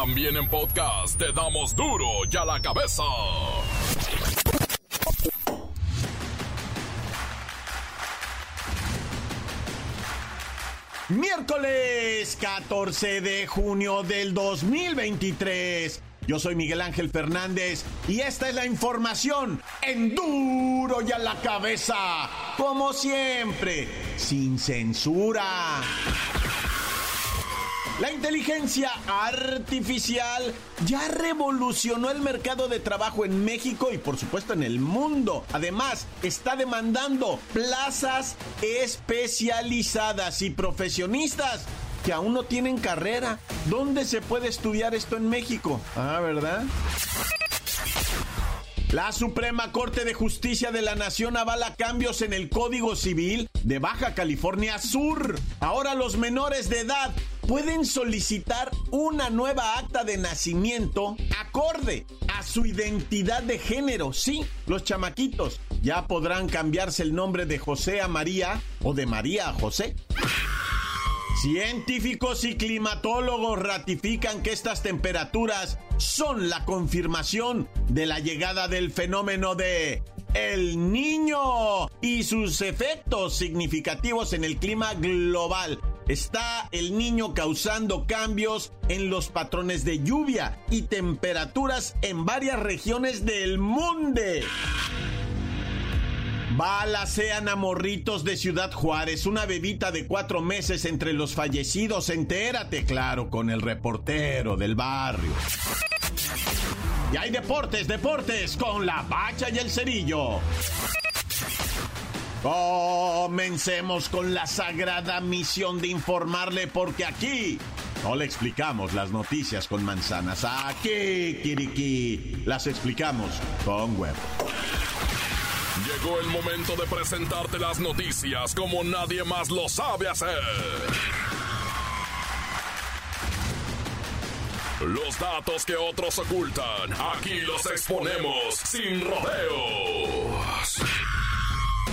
También en podcast te damos duro y a la cabeza. Miércoles 14 de junio del 2023. Yo soy Miguel Ángel Fernández y esta es la información en duro y a la cabeza. Como siempre, sin censura. La inteligencia artificial ya revolucionó el mercado de trabajo en México y por supuesto en el mundo. Además, está demandando plazas especializadas y profesionistas que aún no tienen carrera. ¿Dónde se puede estudiar esto en México? Ah, ¿verdad? La Suprema Corte de Justicia de la Nación avala cambios en el Código Civil de Baja California Sur. Ahora los menores de edad pueden solicitar una nueva acta de nacimiento acorde a su identidad de género. Sí, los chamaquitos ya podrán cambiarse el nombre de José a María o de María a José. Científicos y climatólogos ratifican que estas temperaturas son la confirmación de la llegada del fenómeno de el niño y sus efectos significativos en el clima global. Está el niño causando cambios en los patrones de lluvia y temperaturas en varias regiones del mundo. Balacean a morritos de Ciudad Juárez, una bebita de cuatro meses entre los fallecidos. Entérate, claro, con el reportero del barrio. Y hay deportes, deportes, con la bacha y el cerillo. Comencemos con la sagrada misión de informarle porque aquí no le explicamos las noticias con manzanas. Aquí, Kiriki, las explicamos con huevo. Llegó el momento de presentarte las noticias como nadie más lo sabe hacer. Los datos que otros ocultan, aquí los exponemos sin rodeos.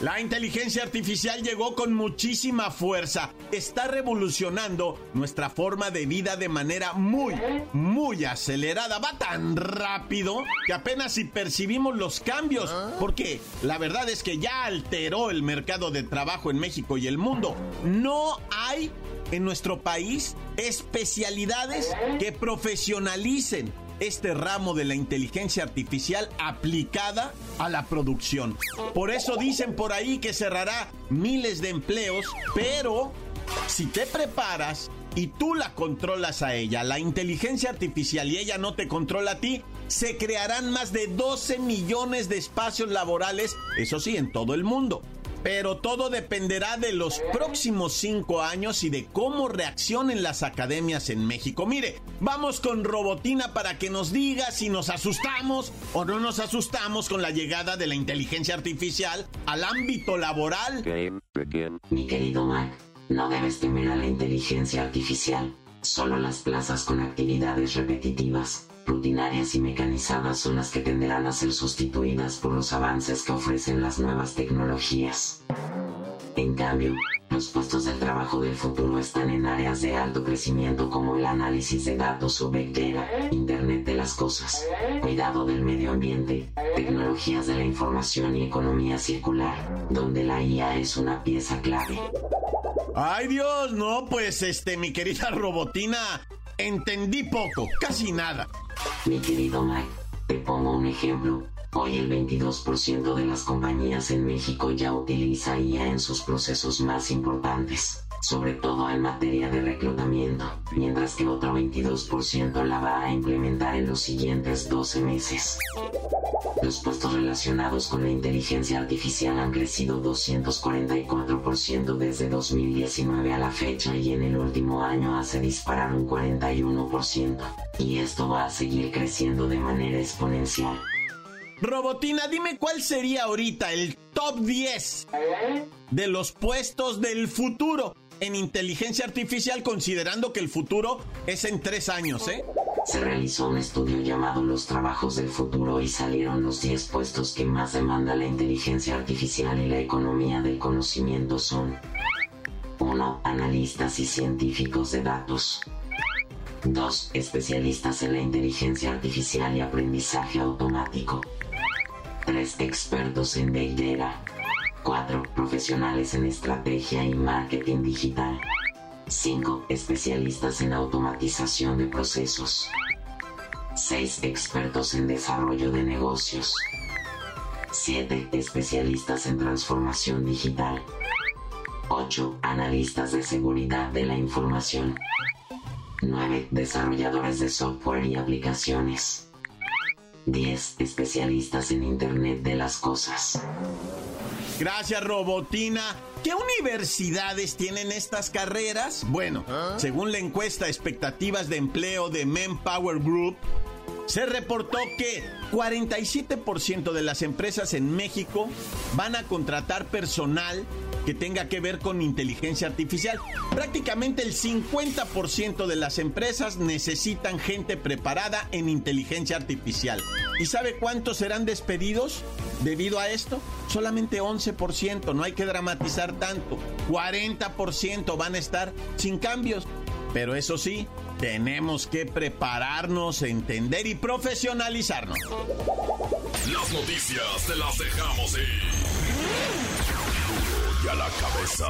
La inteligencia artificial llegó con muchísima fuerza. Está revolucionando nuestra forma de vida de manera muy, muy acelerada. Va tan rápido que apenas si percibimos los cambios. Porque la verdad es que ya alteró el mercado de trabajo en México y el mundo. No hay en nuestro país especialidades que profesionalicen este ramo de la inteligencia artificial aplicada a la producción. Por eso dicen por ahí que cerrará miles de empleos, pero si te preparas y tú la controlas a ella, la inteligencia artificial y ella no te controla a ti, se crearán más de 12 millones de espacios laborales, eso sí, en todo el mundo. Pero todo dependerá de los próximos cinco años y de cómo reaccionen las academias en México. Mire, vamos con Robotina para que nos diga si nos asustamos o no nos asustamos con la llegada de la inteligencia artificial al ámbito laboral. Mi querido Mac, no debes temer a la inteligencia artificial. Solo las plazas con actividades repetitivas rutinarias y mecanizadas son las que tenderán a ser sustituidas por los avances que ofrecen las nuevas tecnologías. En cambio, los puestos de trabajo del futuro están en áreas de alto crecimiento como el análisis de datos o Big Internet de las Cosas, cuidado del medio ambiente, tecnologías de la información y economía circular, donde la IA es una pieza clave. Ay Dios, no, pues este, mi querida robotina, entendí poco, casi nada. Mi querido Mike, te pongo un ejemplo. Hoy el 22% de las compañías en México ya utiliza IA en sus procesos más importantes, sobre todo en materia de reclutamiento, mientras que otro 22% la va a implementar en los siguientes 12 meses. Los puestos relacionados con la inteligencia artificial han crecido 244% desde 2019 a la fecha y en el último año hace disparar un 41%. Y esto va a seguir creciendo de manera exponencial. Robotina, dime cuál sería ahorita el top 10 de los puestos del futuro en inteligencia artificial considerando que el futuro es en tres años, ¿eh? Se realizó un estudio llamado Los Trabajos del Futuro y salieron los 10 puestos que más demanda la inteligencia artificial y la economía del conocimiento son 1. Analistas y científicos de datos. 2. Especialistas en la inteligencia artificial y aprendizaje automático. 3. Expertos en Big Data. 4. Profesionales en estrategia y marketing digital. 5. Especialistas en automatización de procesos. 6. Expertos en desarrollo de negocios. 7. Especialistas en transformación digital. 8. Analistas de seguridad de la información. 9. Desarrolladores de software y aplicaciones. 10. Especialistas en Internet de las Cosas. Gracias, Robotina. ¿Qué universidades tienen estas carreras? Bueno, según la encuesta Expectativas de Empleo de Manpower Group, se reportó que 47% de las empresas en México van a contratar personal que tenga que ver con inteligencia artificial. Prácticamente el 50% de las empresas necesitan gente preparada en inteligencia artificial. ¿Y sabe cuántos serán despedidos debido a esto? Solamente 11%, no hay que dramatizar tanto. 40% van a estar sin cambios. Pero eso sí, tenemos que prepararnos, entender y profesionalizarnos. Las noticias te las dejamos ir a la cabeza.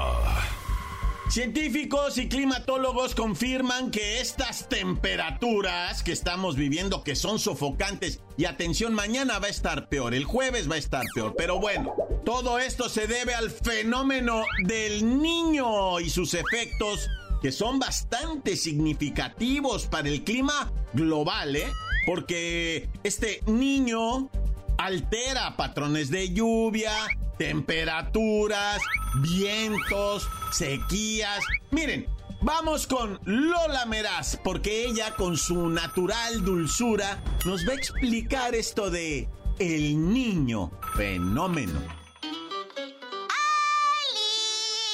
Científicos y climatólogos confirman que estas temperaturas que estamos viviendo, que son sofocantes, y atención, mañana va a estar peor, el jueves va a estar peor, pero bueno, todo esto se debe al fenómeno del niño y sus efectos que son bastante significativos para el clima global, ¿eh? Porque este niño altera patrones de lluvia, temperaturas, vientos, sequías. Miren, vamos con Lola Meraz, porque ella con su natural dulzura nos va a explicar esto de el niño fenómeno.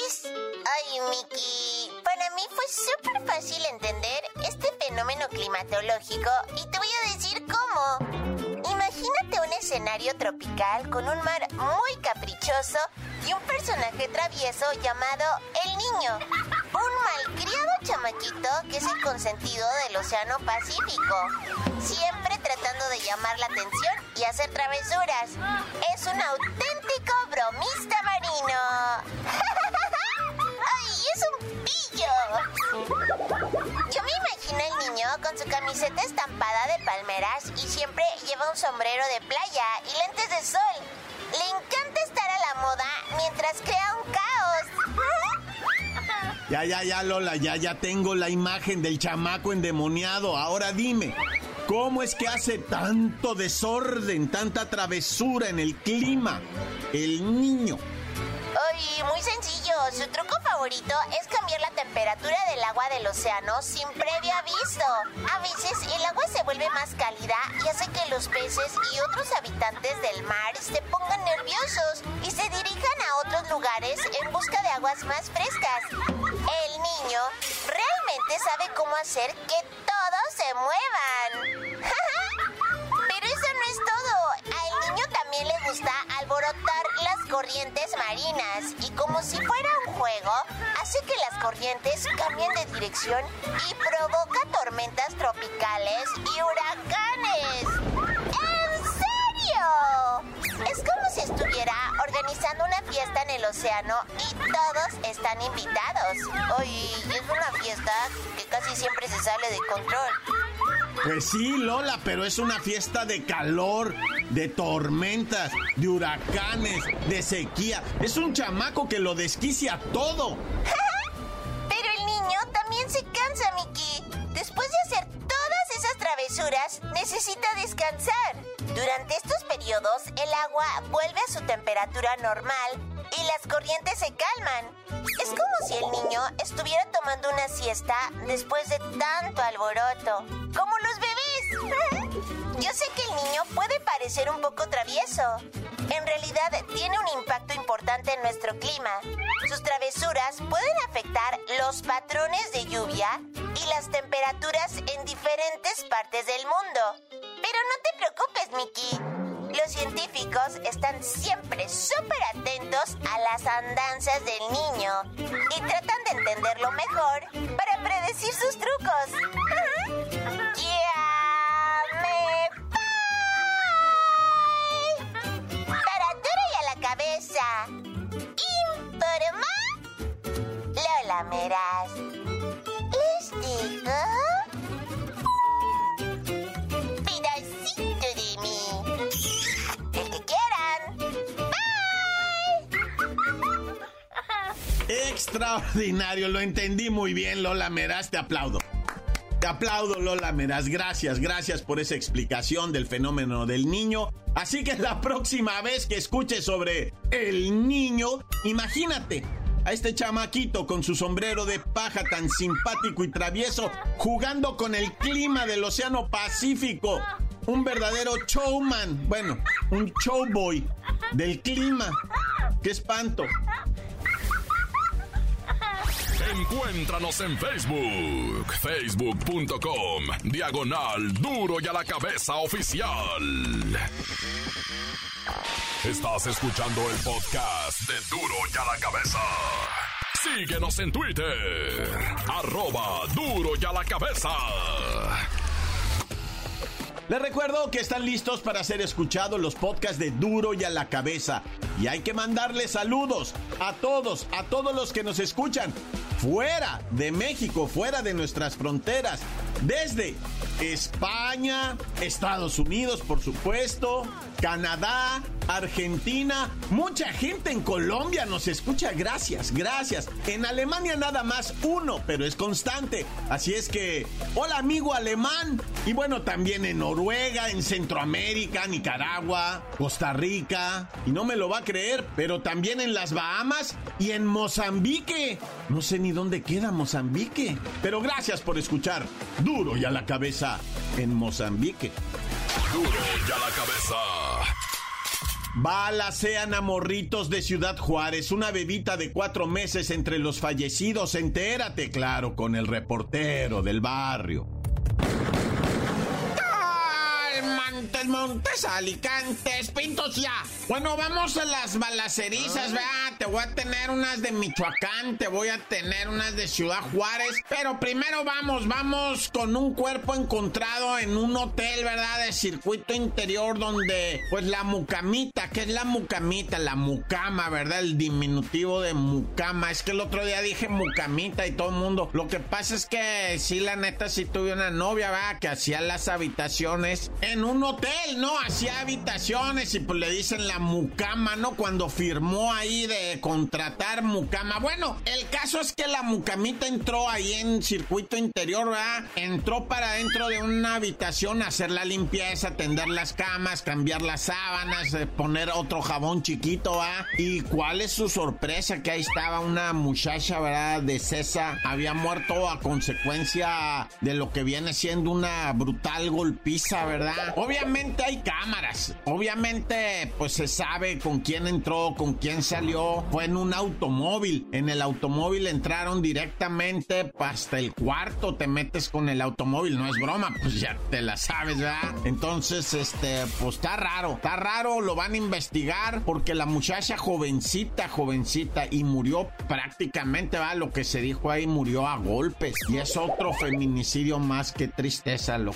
¡Alice! Ay, Miki, para mí fue súper fácil entender este fenómeno climatológico y te voy a decir cómo. Imagínate un escenario tropical con un mar muy caprichoso y un personaje travieso llamado El Niño. Un malcriado chamaquito que es el consentido del Océano Pacífico. Siempre tratando de llamar la atención y hacer travesuras. Es un auténtico bromista marino. ¡Ay, es un pillo! Yo imagino el niño con su camiseta estampada de palmeras y siempre lleva un sombrero de playa y lentes de sol. Le encanta estar a la moda mientras crea un caos. Ya, ya, ya, Lola, ya, ya tengo la imagen del chamaco endemoniado. Ahora dime, ¿cómo es que hace tanto desorden, tanta travesura en el clima? El niño. Ay, muy sencillo. Su truco favorito es cambiar la temperatura del agua del océano sin previo aviso. A veces el agua se vuelve más cálida y hace que los peces y otros habitantes del mar se pongan nerviosos y se dirijan a otros lugares en busca de aguas más frescas. El niño realmente sabe cómo hacer que todos se muevan. Pero eso no es todo. Al niño también le gusta alborotar corrientes marinas y como si fuera un juego, hace que las corrientes cambien de dirección y provoca tormentas tropicales y huracanes. ¡En serio! Es como si estuviera organizando una fiesta en el océano y todos están invitados. Hoy es una fiesta que casi siempre se sale de control. Pues sí, Lola, pero es una fiesta de calor, de tormentas, de huracanes, de sequía. Es un chamaco que lo desquicia todo. pero el niño también se cansa, Mickey. Después de hacer todas esas travesuras, necesita descansar. Durante estos periodos, el agua vuelve a su temperatura normal y las corrientes se calman. Es como si el niño estuviera tomando una siesta después de tanto alboroto. Como los bebés. Yo sé que el niño puede parecer un poco travieso. En realidad tiene un impacto importante en nuestro clima. Sus travesuras pueden afectar los patrones de lluvia y las temperaturas en diferentes partes del mundo. Pero no te preocupes, Mickey. Los científicos están siempre súper atentos a las andanzas del niño y tratan de entenderlo mejor para predecir sus trucos. ¡Ya me voy! Y a la cabeza. Informa Lola Meras. ¿Les? Extraordinario, lo entendí muy bien, Lola Meraz, te aplaudo. Te aplaudo, Lola Meraz. Gracias, gracias por esa explicación del fenómeno del niño. Así que la próxima vez que escuches sobre el niño, imagínate a este chamaquito con su sombrero de paja tan simpático y travieso, jugando con el clima del Océano Pacífico. Un verdadero showman, bueno, un showboy del clima. ¡Qué espanto! Encuéntranos en Facebook, facebook.com, diagonal duro y a la cabeza oficial. Estás escuchando el podcast de duro y a la cabeza. Síguenos en Twitter, arroba duro y a la cabeza. Les recuerdo que están listos para ser escuchados los podcasts de Duro y a la cabeza. Y hay que mandarles saludos a todos, a todos los que nos escuchan fuera de México, fuera de nuestras fronteras, desde España, Estados Unidos, por supuesto, Canadá, Argentina, mucha gente en Colombia nos escucha, gracias, gracias. En Alemania nada más uno, pero es constante. Así es que, hola amigo alemán. Y bueno, también en Noruega, en Centroamérica, Nicaragua, Costa Rica. Y no me lo va a creer, pero también en las Bahamas y en Mozambique. No sé ni dónde queda Mozambique. Pero gracias por escuchar. Duro y a la cabeza en Mozambique. Duro y a la cabeza. Balacean a morritos de Ciudad Juárez, una bebita de cuatro meses entre los fallecidos. Entérate, claro, con el reportero del barrio. Montes, Montes, Alicantes, Pintos ya. Bueno, vamos a las balacerizas, ¿verdad? Te voy a tener unas de Michoacán, te voy a tener unas de Ciudad Juárez. Pero primero vamos, vamos con un cuerpo encontrado en un hotel, ¿verdad? De circuito interior donde, pues la mucamita, ¿qué es la mucamita? La mucama, ¿verdad? El diminutivo de mucama. Es que el otro día dije mucamita y todo el mundo. Lo que pasa es que sí, la neta, sí tuve una novia, ¿verdad? Que hacía las habitaciones en un hotel, ¿no? Hacía habitaciones y pues le dicen la mucama, ¿no? Cuando firmó ahí de contratar mucama. Bueno, el caso es que la mucamita entró ahí en circuito interior, ¿verdad? Entró para dentro de una habitación a hacer la limpieza, tender las camas, cambiar las sábanas, eh, poner otro jabón chiquito, ¿verdad? Y cuál es su sorpresa que ahí estaba una muchacha, ¿verdad? De César, había muerto a consecuencia de lo que viene siendo una brutal golpiza, ¿verdad? Obviamente hay cámaras. Obviamente, pues se sabe con quién entró, con quién salió. Fue en un automóvil. En el automóvil entraron directamente hasta el cuarto. Te metes con el automóvil. No es broma, pues ya te la sabes, ¿verdad? Entonces, este, pues está raro. Está raro, lo van a investigar porque la muchacha jovencita, jovencita y murió prácticamente, ¿va? Lo que se dijo ahí, murió a golpes. Y es otro feminicidio más que tristeza, lo.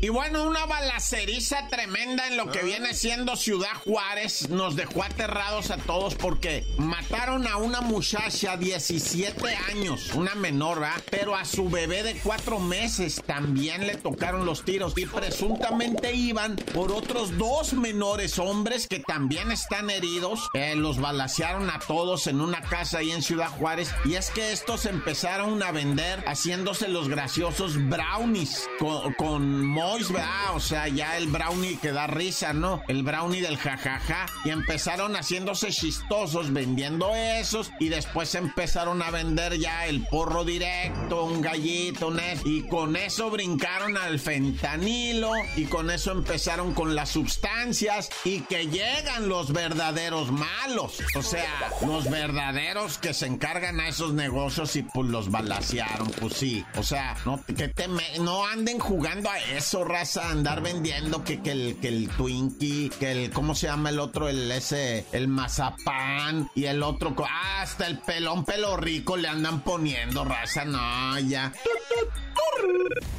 Y bueno, una balaceriza tremenda en lo que viene siendo Ciudad Juárez nos dejó aterrados a todos porque mataron a una muchacha 17 años, una menor, ¿verdad? Pero a su bebé de cuatro meses también le tocaron los tiros y presuntamente iban por otros dos menores hombres que también están heridos. Eh, los balacearon a todos en una casa ahí en Ciudad Juárez y es que estos empezaron a vender haciéndose los graciosos brownies con, con Boys, ¿verdad? O sea, ya el brownie que da risa, ¿no? El brownie del jajaja. Y empezaron haciéndose chistosos vendiendo esos. Y después empezaron a vender ya el porro directo, un gallito, un y con eso brincaron al fentanilo. Y con eso empezaron con las sustancias. Y que llegan los verdaderos malos. O sea, los verdaderos que se encargan a esos negocios y pues los balasearon. Pues sí. O sea, no, que te no anden jugando a eso, raza. Andar vendiendo que, que, el, que el Twinkie, que el, ¿cómo se llama el otro? El ese, el mazapán y el otro, hasta el pelón pelo rico le andan poniendo, raza. No, ya.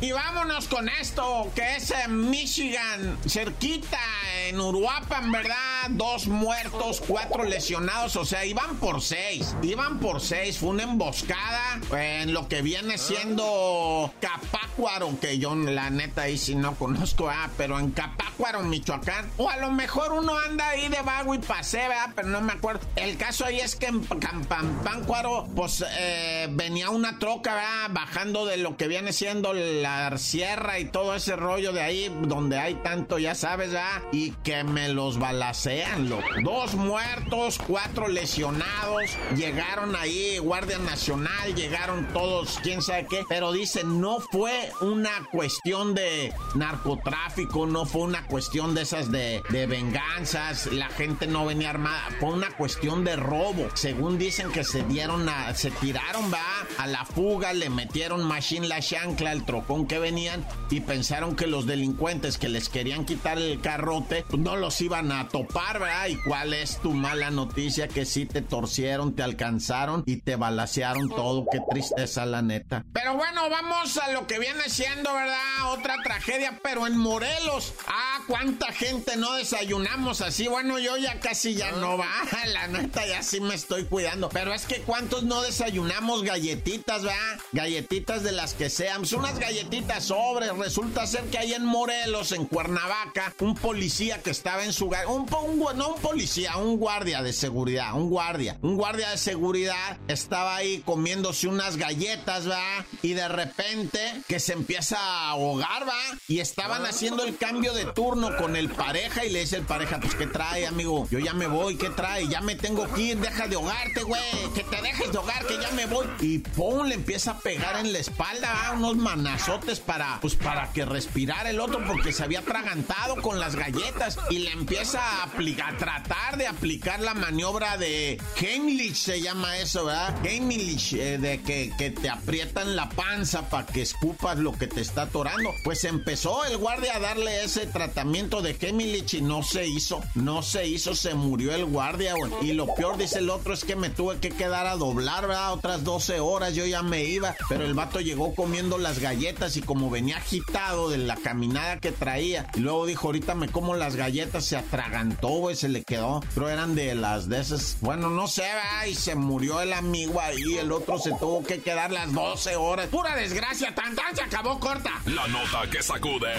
Y vámonos con esto, que es en Michigan, cerquita, en Uruapan, ¿verdad? Dos muertos, cuatro lesionados, o sea, iban por seis. Iban por seis, fue una emboscada en lo que viene siendo Capácuaro, que yo la neta ahí sí no conozco, ah, pero en Capácuaro, Michoacán. O a lo mejor uno anda ahí de vago y pasé, ¿verdad? Pero no me acuerdo. El caso ahí es que en Campácuaro, pues eh, venía una troca, ¿verdad? Bajando de lo que viene siendo la sierra y todo ese rollo de ahí donde hay tanto, ya sabes, ¿verdad? Y que me los balacean, loco. Dos muertos, cuatro lesionados. Llegaron ahí, Guardia Nacional, llegaron todos, quién sabe qué. Pero dicen, no fue una cuestión de narcotráfico, no fue una cuestión de esas de, venganzas. La gente no venía armada, fue una cuestión de robo. Según dicen que se dieron a, se tiraron, va, a la fuga, le metieron machine la chancla al trocón que venían y pensaron que los delincuentes que les querían quitar el carrote pues no los iban a topar, ¿verdad? ¿Y cuál es tu mala noticia? Que sí te torcieron, te alcanzaron y te balasearon todo. Qué tristeza, la neta. Pero bueno, vamos a lo que viene siendo, ¿verdad? Otra tragedia, pero en Morelos. Ah, cuánta gente no desayunamos así. Bueno, yo ya casi ya no va. La neta, ya sí me estoy cuidando. Pero es que cuántos no desayunamos galletitas, ¿verdad? Galletitas de las que sean. Son unas galletitas sobres. Resulta ser que hay en Morelos, en Cuernavaca, un policía que estaba en su... Un, un, no un policía, un guardia de seguridad, un guardia. Un guardia de seguridad estaba ahí comiéndose unas galletas, ¿va? Y de repente que se empieza a ahogar, ¿va? Y estaban haciendo el cambio de turno con el pareja y le dice el pareja, pues ¿qué trae, amigo? Yo ya me voy, ¿qué trae? Ya me tengo que ir, deja de ahogarte, güey. Que te dejes de ahogar, que ya me voy. Y pum, le empieza a pegar en la espalda. Unos manazotes para, pues para que respirara el otro porque se había atragantado con las galletas y le empieza a aplicar, a tratar de aplicar la maniobra de Heimlich, se llama eso, ¿verdad? Heimlich, eh, de que, que, te aprietan la panza para que escupas lo que te está atorando. Pues empezó el guardia a darle ese tratamiento de Heimlich y no se hizo, no se hizo, se murió el guardia, güey. Y lo peor, dice el otro, es que me tuve que quedar a doblar, ¿verdad? Otras 12 horas, yo ya me iba, pero el vato llegó comiendo las galletas y como venía agitado de la caminada que traía, y luego dijo, ahorita me como las galletas, se atragantó, güey, se le quedó, pero eran de las de esas, bueno, no sé, ¿verdad? Y se murió el amigo ahí, el otro se tuvo que quedar las 12 horas. Pura desgracia, tan tan se acabó corta. La nota que sacude.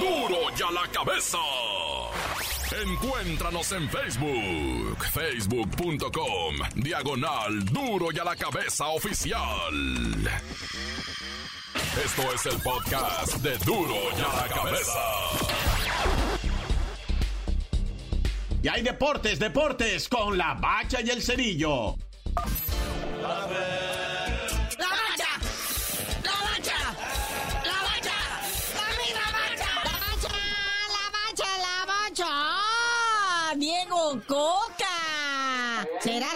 ¡Duro! ¡Duro ya la cabeza! Encuéntranos en Facebook, facebook.com, diagonal duro y a la cabeza oficial. Esto es el podcast de duro y a la cabeza. Y hay deportes, deportes con la bacha y el cerillo. gold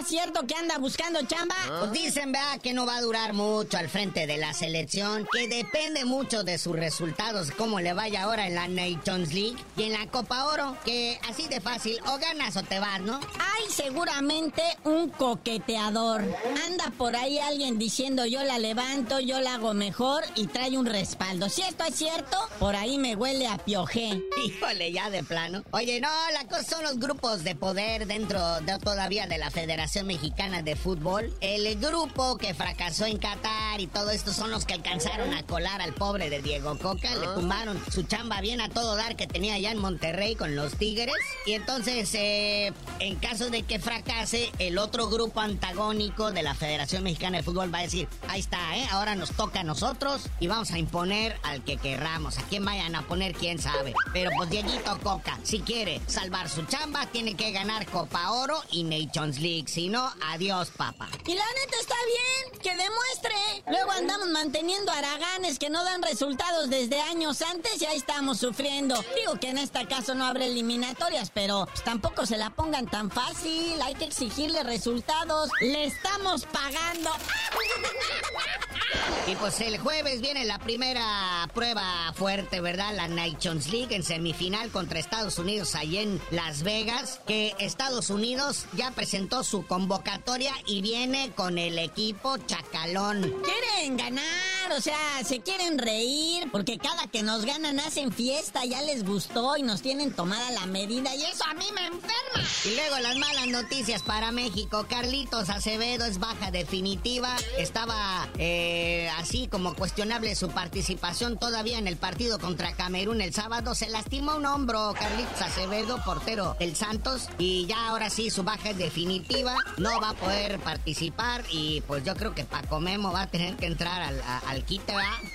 cierto que anda buscando chamba? ¿Ah? Pues dicen, vea, que no va a durar mucho al frente de la selección, que depende mucho de sus resultados, cómo le vaya ahora en la Nations League y en la Copa Oro, que así de fácil, o ganas o te vas, ¿no? Hay seguramente un coqueteador. Anda por ahí alguien diciendo yo la levanto, yo la hago mejor y trae un respaldo. Si esto es cierto, por ahí me huele a piojé. Híjole, ya de plano. Oye, no, la cosa son los grupos de poder dentro de todavía de la federación Federación Mexicana de Fútbol. El grupo que fracasó en Qatar y todo esto son los que alcanzaron a colar al pobre de Diego Coca. Le tumbaron su chamba bien a todo dar que tenía allá en Monterrey con los Tigres. Y entonces, eh, en caso de que fracase, el otro grupo antagónico de la Federación Mexicana de Fútbol va a decir, ahí está, ¿eh? ahora nos toca a nosotros y vamos a imponer al que querramos. A quién vayan a poner, quién sabe. Pero pues Dieguito Coca, si quiere salvar su chamba, tiene que ganar Copa Oro y Nations League. Si no, adiós, papá. Y la neta está bien, que demuestre. Luego andamos manteniendo araganes que no dan resultados desde años antes y ahí estamos sufriendo. Digo que en este caso no habrá eliminatorias, pero pues, tampoco se la pongan tan fácil. Hay que exigirle resultados. Le estamos pagando. Y pues el jueves viene la primera prueba fuerte, ¿verdad? La Nations League en semifinal contra Estados Unidos ahí en Las Vegas. Que Estados Unidos ya presentó su convocatoria y viene con el equipo Chacalón. Quieren ganar, o sea, se quieren reír, porque cada que nos ganan hacen fiesta, ya les gustó y nos tienen tomada la medida y eso a mí me enferma. Y luego las malas noticias para México. Carlitos Acevedo es baja definitiva. Estaba eh, así como cuestionable su participación todavía en el partido contra Camerún el sábado. Se lastimó un hombro Carlitos Acevedo, portero del Santos. Y ya ahora sí su baja es definitiva. No va a poder participar. Y pues yo creo que Paco Memo va a tener que entrar al, al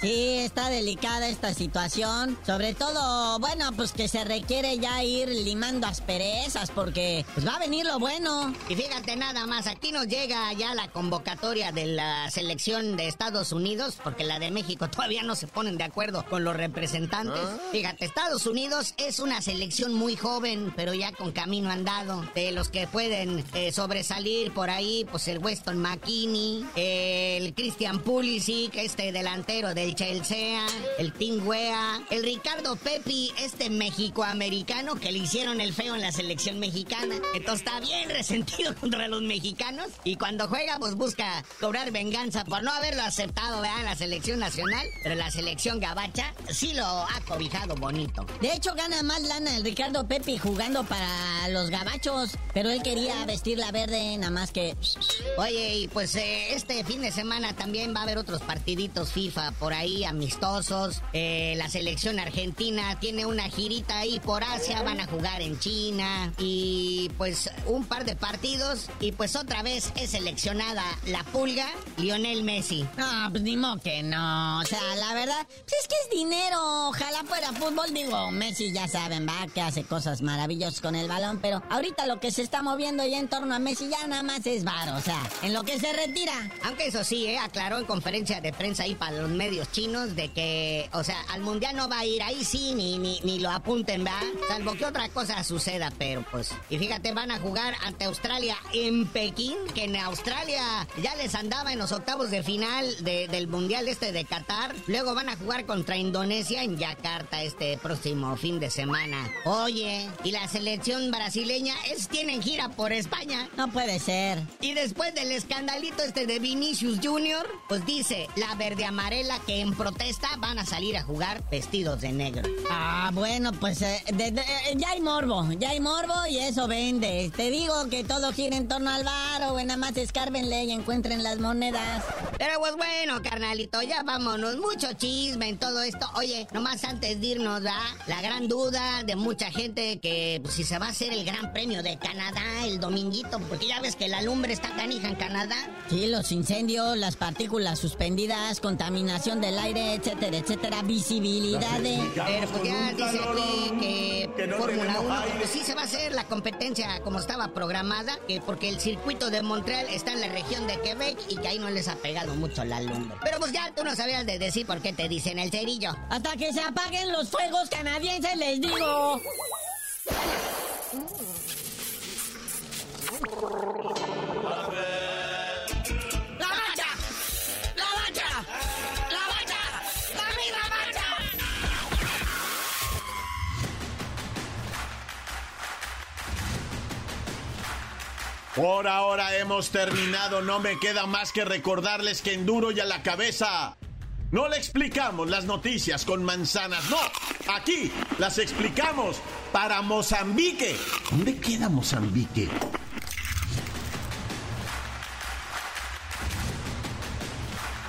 Sí, está delicada esta situación. Sobre todo, bueno, pues que se requiere ya ir limando asperezas porque pues va a venir lo bueno. Y fíjate nada más, aquí nos llega ya la convocatoria de la selección de Estados Unidos, porque la de México todavía no se ponen de acuerdo con los representantes. Fíjate, Estados Unidos es una selección muy joven, pero ya con camino andado. De los que pueden eh, sobresalir por ahí, pues el Weston McKinney, el Christian Pulisic, este delantero del Chelsea, el Tim Wea, el Ricardo Pepi, este mexicoamericano que le hicieron el feo en la selección mexicana. Entonces está bien resentido contra los mexicanos y cuando juega pues busca cobrar venganza por no haberlo aceptado ¿verdad? en la selección nacional, pero la selección gabacha sí lo ha cobijado bonito. De hecho, gana más lana el Ricardo Pepi jugando para los gabachos, pero él quería vestir la verde, nada más que... Oye, y pues eh, este fin de semana también va a haber otros partiditos FIFA por ahí, amistosos. Eh, la selección argentina tiene una girita ahí por Asia, van a jugar en China y pues un par de partidos y pues otra vez es seleccionada la pulga Lionel Messi. No, pues ni modo que no. O sea, la verdad, pues es que es dinero. Ojalá fuera fútbol. Digo, Messi ya saben, va, que hace cosas maravillosas con el balón. Pero ahorita lo que se está moviendo ya en torno a Messi ya nada más es varo. O sea, en lo que se retira. Aunque eso sí, eh, aclaró en conferencia de prensa ahí para los medios chinos de que, o sea, al mundial no va a ir. Ahí sí, ni, ni, ni lo apunten, ¿va? Salvo que otra cosa suceda, pero pues. Y fíjate, van a jugar ante Australia en Pekín, que en Australia ya les andaba en los octavos de final de- del mundial este de Qatar. Luego van a jugar contra Indonesia en Yakarta este próximo fin de semana. Oye, y la selección brasileña es, tienen gira por España. No puede ser. Y después del escandalito este de Vinicius Jr., pues dice la verde amarela que en protesta van a salir a jugar vestidos de negro. Ah, bueno, pues eh, de- de- eh, ya hay morbo, ya hay morbo y eso vende. Te digo que todo gira en torno al bar o nada más escárbenle y encuentren las monedas. Pero pues bueno, carnalito, ya vámonos. Mucho chisme en todo esto. Oye, nomás antes de irnos, ¿verdad? La gran duda de mucha gente que pues, si se va a hacer el Gran Premio de Canadá el dominguito, porque ya ves que la lumbre está canija en Canadá. Sí, los incendios, las partículas suspendidas, contaminación del aire, etcétera, etcétera, visibilidad de... Pero pues ya dice aquí que, que no Fórmula tenemos 1, aire. pues sí se va a hacer la competencia como estaba programada, que porque el circuito de Montreal está en la región de Quebec y que ahí no les ha pegado mucho la lumbre. Pero pues ya tú no sabías de decir por qué te dicen el cerillo. Hasta que se apaguen los fuegos canadienses, les digo. Por ahora hemos terminado. No me queda más que recordarles que en duro y a la cabeza. No le explicamos las noticias con manzanas, no. Aquí las explicamos para Mozambique. ¿Dónde queda Mozambique?